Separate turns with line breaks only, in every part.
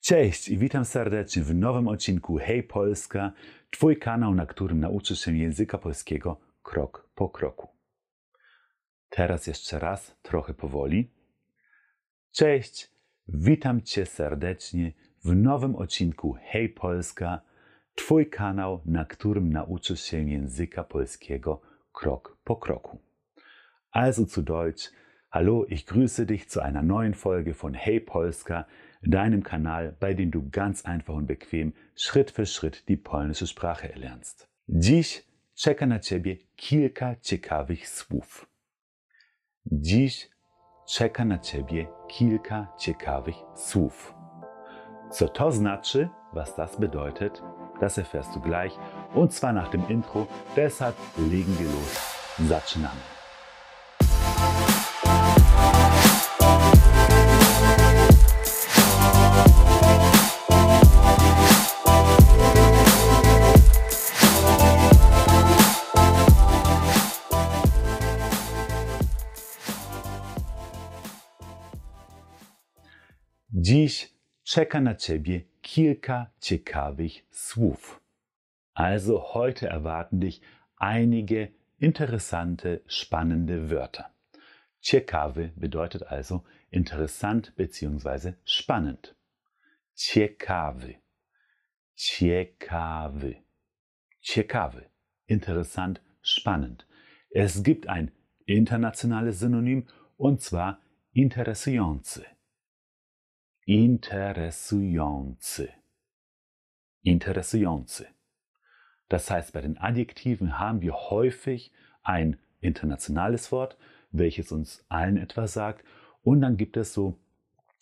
Cześć i witam serdecznie w nowym odcinku Hej Polska, Twój kanał, na którym nauczysz się języka polskiego krok po kroku. Teraz jeszcze raz, trochę powoli. Cześć, witam Cię serdecznie w nowym odcinku Hej Polska, Twój kanał, na którym nauczysz się języka polskiego krok po kroku. Also zu Deutsch, hallo, ich grüße dich zu einer neuen Folge von Hey Polska, deinem Kanal, bei dem du ganz einfach und bequem Schritt für Schritt die polnische Sprache erlernst. Dziś czeka na Ciebie kilka ciekawych słów. Dziś czeka na Ciebie kilka ciekawych słów. Co to znaczy, was das bedeutet, das erfährst du gleich und zwar nach dem Intro, deshalb legen wir los. Zaczynamy. Czeka na Ciebie kilka ciekawych słów. Also heute erwarten dich einige interessante, spannende Wörter. Ciekawy bedeutet also interessant bzw. spannend. Ciekawy. Ciekawy. Ciekawy. Interessant, spannend. Es gibt ein internationales Synonym und zwar interesujący. Interesujący. Interesujący. Das heißt, bei den Adjektiven haben wir häufig ein internationales Wort, welches uns allen etwas sagt, und dann gibt es so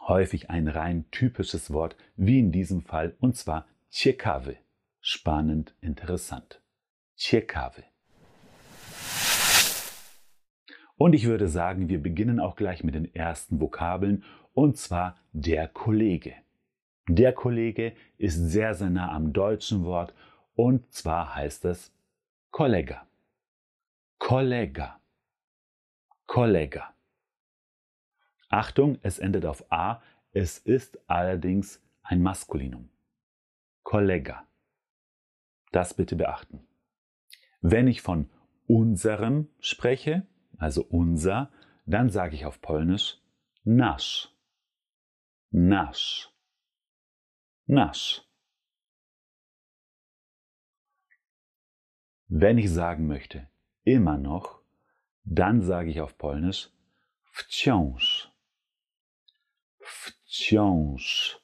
häufig ein rein typisches Wort, wie in diesem Fall, und zwar ciekawy. Spannend, interessant. Ciekawy. Und ich würde sagen, wir beginnen auch gleich mit den ersten Vokabeln und zwar der Kollege. Der Kollege ist sehr, sehr nah am deutschen Wort und zwar heißt es Kollega. Kollega. Kollega. Achtung, es endet auf A, es ist allerdings ein Maskulinum. Kollega. Das bitte beachten. Wenn ich von unserem spreche, also unser, dann sage ich auf Polnisch nasz. Nasz. Nasz. Wenn ich sagen möchte immer noch, dann sage ich auf Polnisch wciąż. Wciąż.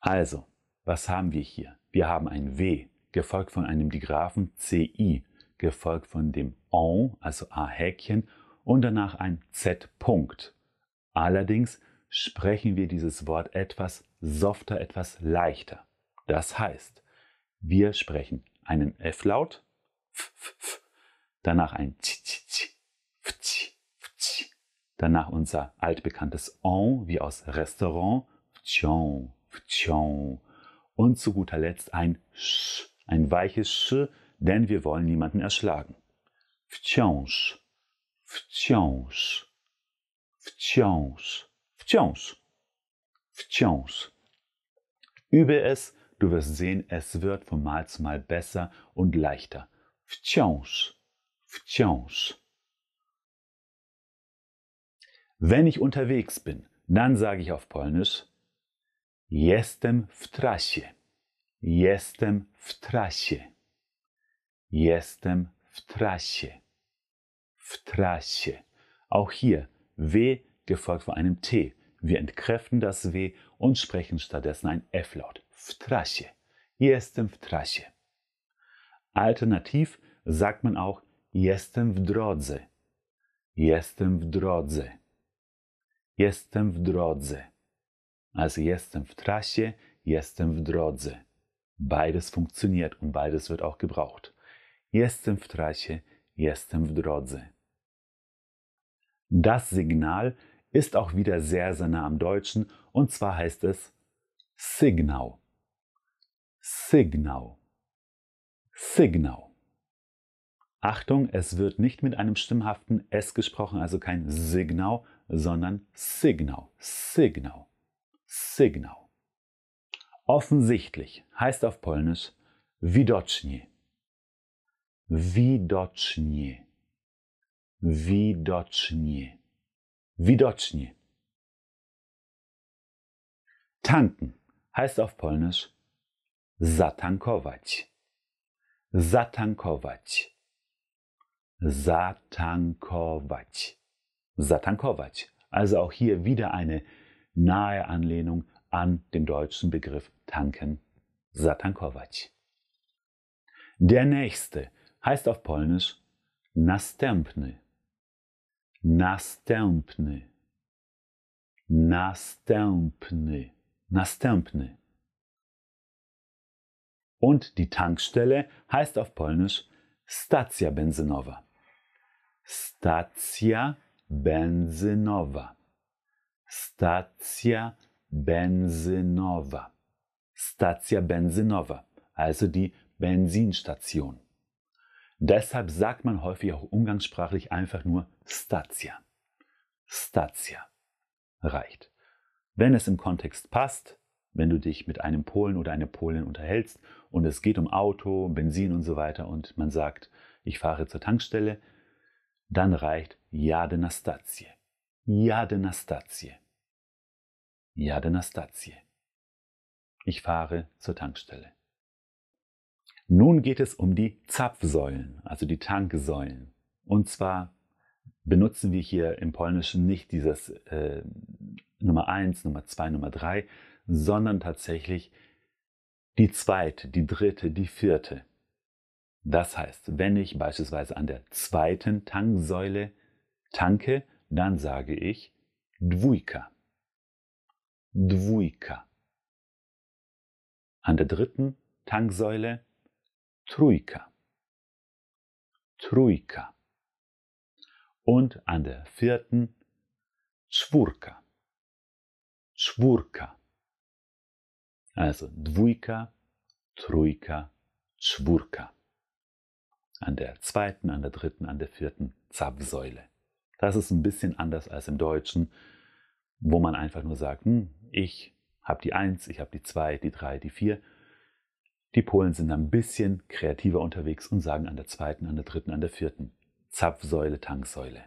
Also, was haben wir hier? Wir haben ein W, gefolgt von einem Digraphen CI, gefolgt von dem ON, also A-Häkchen, und danach ein Z-Punkt. Allerdings sprechen wir dieses Wort etwas softer, etwas leichter. Das heißt, wir sprechen einen F-Laut, danach ein danach unser altbekanntes On wie aus Restaurant, und zu guter Letzt ein Sch, ein weiches Sch, denn wir wollen niemanden erschlagen. Wciąż, wciąż, wciąż. Wciąż. Wciąż. Übe es, du wirst sehen, es wird von Mal zu Mal besser und leichter. Wciąż. Wciąż. Wenn ich unterwegs bin, dann sage ich auf Polnisch Jestem w trasie. Jestem w trasie. Jestem w trasie. W trasie. Auch hier W gefolgt von einem T. Wir entkräften das W und sprechen stattdessen ein F-Laut. W trasie. Jestem w. Alternativ sagt man auch Jestem w. Jestem w. Jestem w. Also jestem w jestem w. Beides funktioniert und beides wird auch gebraucht. Jestem w jestem w. Das Signal ist auch wieder sehr, sehr nah am Deutschen und zwar heißt es Signal. Signal. Signal. Achtung, es wird nicht mit einem stimmhaften S gesprochen, also kein Signal, sondern Signal. Signal. Signal. Offensichtlich heißt auf Polnisch widocznie. Widocznie. Widocznie. Widocznie. Tanken heißt auf Polnisch zatankować. Zatankować. Zatankować. Zatankować. Also auch hier wieder eine nahe Anlehnung an den deutschen Begriff tanken. Zatankować. Der nächste heißt auf Polnisch następny. Następny. Następny. Następny. Und die Tankstelle heißt auf Polnisch Stacja benzynowa. Stacja benzynowa. Stacja benzynowa. Stacja benzynowa, also die Benzinstation. Deshalb sagt man häufig auch umgangssprachlich einfach nur Stacja. Stacja reicht. Wenn es im Kontext passt, wenn du dich mit einem Polen oder einer Polin unterhältst und es geht um Auto, Benzin und so weiter und man sagt, ich fahre zur Tankstelle, dann reicht Jade na stację. Jade na stację. Jade na stację. Ich fahre zur Tankstelle. Nun geht es um die Zapfsäulen, also die Tanksäulen. Und zwar benutzen wir hier im Polnischen nicht dieses äh, Nummer 1, Nummer 2, Nummer 3, sondern tatsächlich die zweite, die dritte, die vierte. Das heißt, wenn ich beispielsweise an der zweiten Tanksäule tanke, dann sage ich Dwójka. Dwójka. An der dritten Tanksäule Trójka. Trójka. Und an der vierten Czwórka. Czwórka. Also Dwójka, Trójka, Czwórka. An der zweiten, an der dritten, an der vierten Zapfsäule. Das ist ein bisschen anders als im Deutschen, wo man einfach nur sagt, hm, ich habe die Eins, ich habe die Zwei, die Drei, die Vier die Polen sind ein bisschen kreativer unterwegs und sagen an der zweiten, an der dritten, an der vierten Zapfsäule, Tanksäule.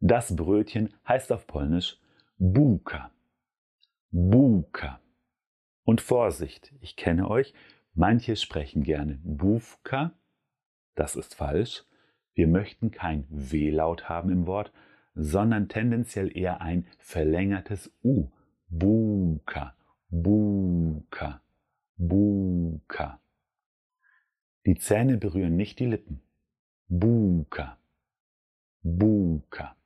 Das Brötchen heißt auf Polnisch Buka. Buka. Und Vorsicht, ich kenne euch, manche sprechen gerne Bufka. Das ist falsch. Wir möchten kein W-Laut haben im Wort, sondern tendenziell eher ein verlängertes U. Buka. Buka. Buka. Die Zähne berühren nicht die Lippen. Buka. Buka.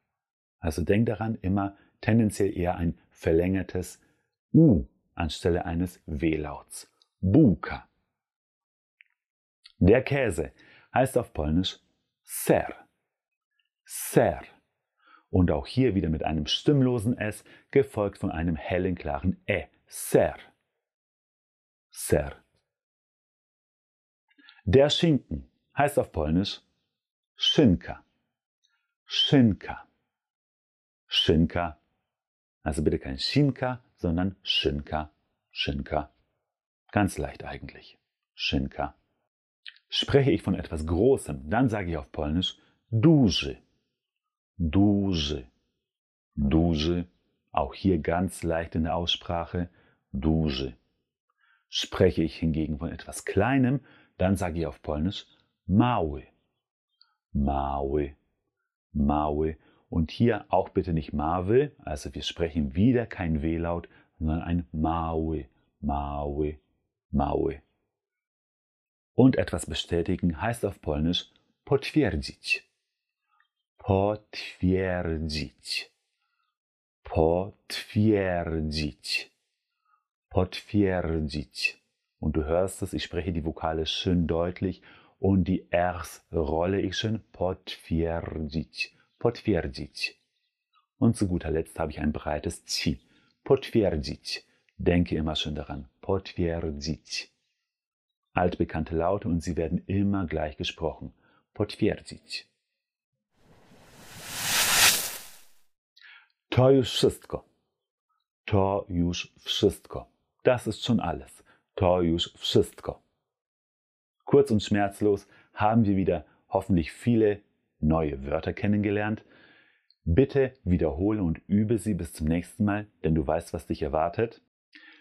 Also denk daran, immer tendenziell eher ein verlängertes U anstelle eines W-Lauts. Buka. Der Käse heißt auf Polnisch ser. Ser. Und auch hier wieder mit einem stimmlosen S, gefolgt von einem hellen, klaren E. Ser. Ser. Der Schinken heißt auf Polnisch Szynka. Szynka. Szynka. Also bitte kein Schinka, sondern Szynka. Szynka. Ganz leicht eigentlich. Szynka. Spreche ich von etwas Großem, dann sage ich auf Polnisch duży. Duży. Duży. Auch hier ganz leicht in der Aussprache. Duży. Spreche ich hingegen von etwas Kleinem, dann sage ich auf Polnisch mały. Mały. Mały. Und hier auch bitte nicht mały, also wir sprechen wieder kein W-Laut, sondern ein mały, mały, mały. Und etwas bestätigen heißt auf Polnisch potwierdzić. Potwierdzić. Potwierdzić potwierdzić. Und du hörst es, ich spreche die Vokale schön deutlich und die Rs rolle ich schön potwierdzić. Potwierdzić. Und zu guter Letzt habe ich ein breites Ci. Potwierdzić. Denke immer schön daran. Potwierdzić. Altbekannte Laute und sie werden immer gleich gesprochen. Potwierdzić. To już wszystko. To już wszystko. Das ist schon alles. To już wszystko. Kurz und schmerzlos haben wir wieder hoffentlich viele neue Wörter kennengelernt. Bitte wiederhole und übe sie bis zum nächsten Mal, denn du weißt, was dich erwartet.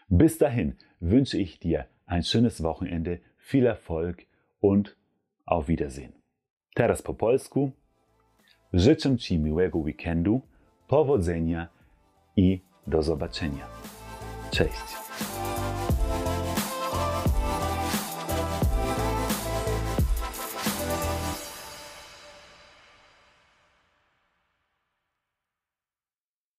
Bis dahin wünsche ich dir ein schönes Wochenende, viel Erfolg und auf Wiedersehen. Teraz po polsku. Życzę Ci miłego weekendu, powodzenia i do zobaczenia. Cześć!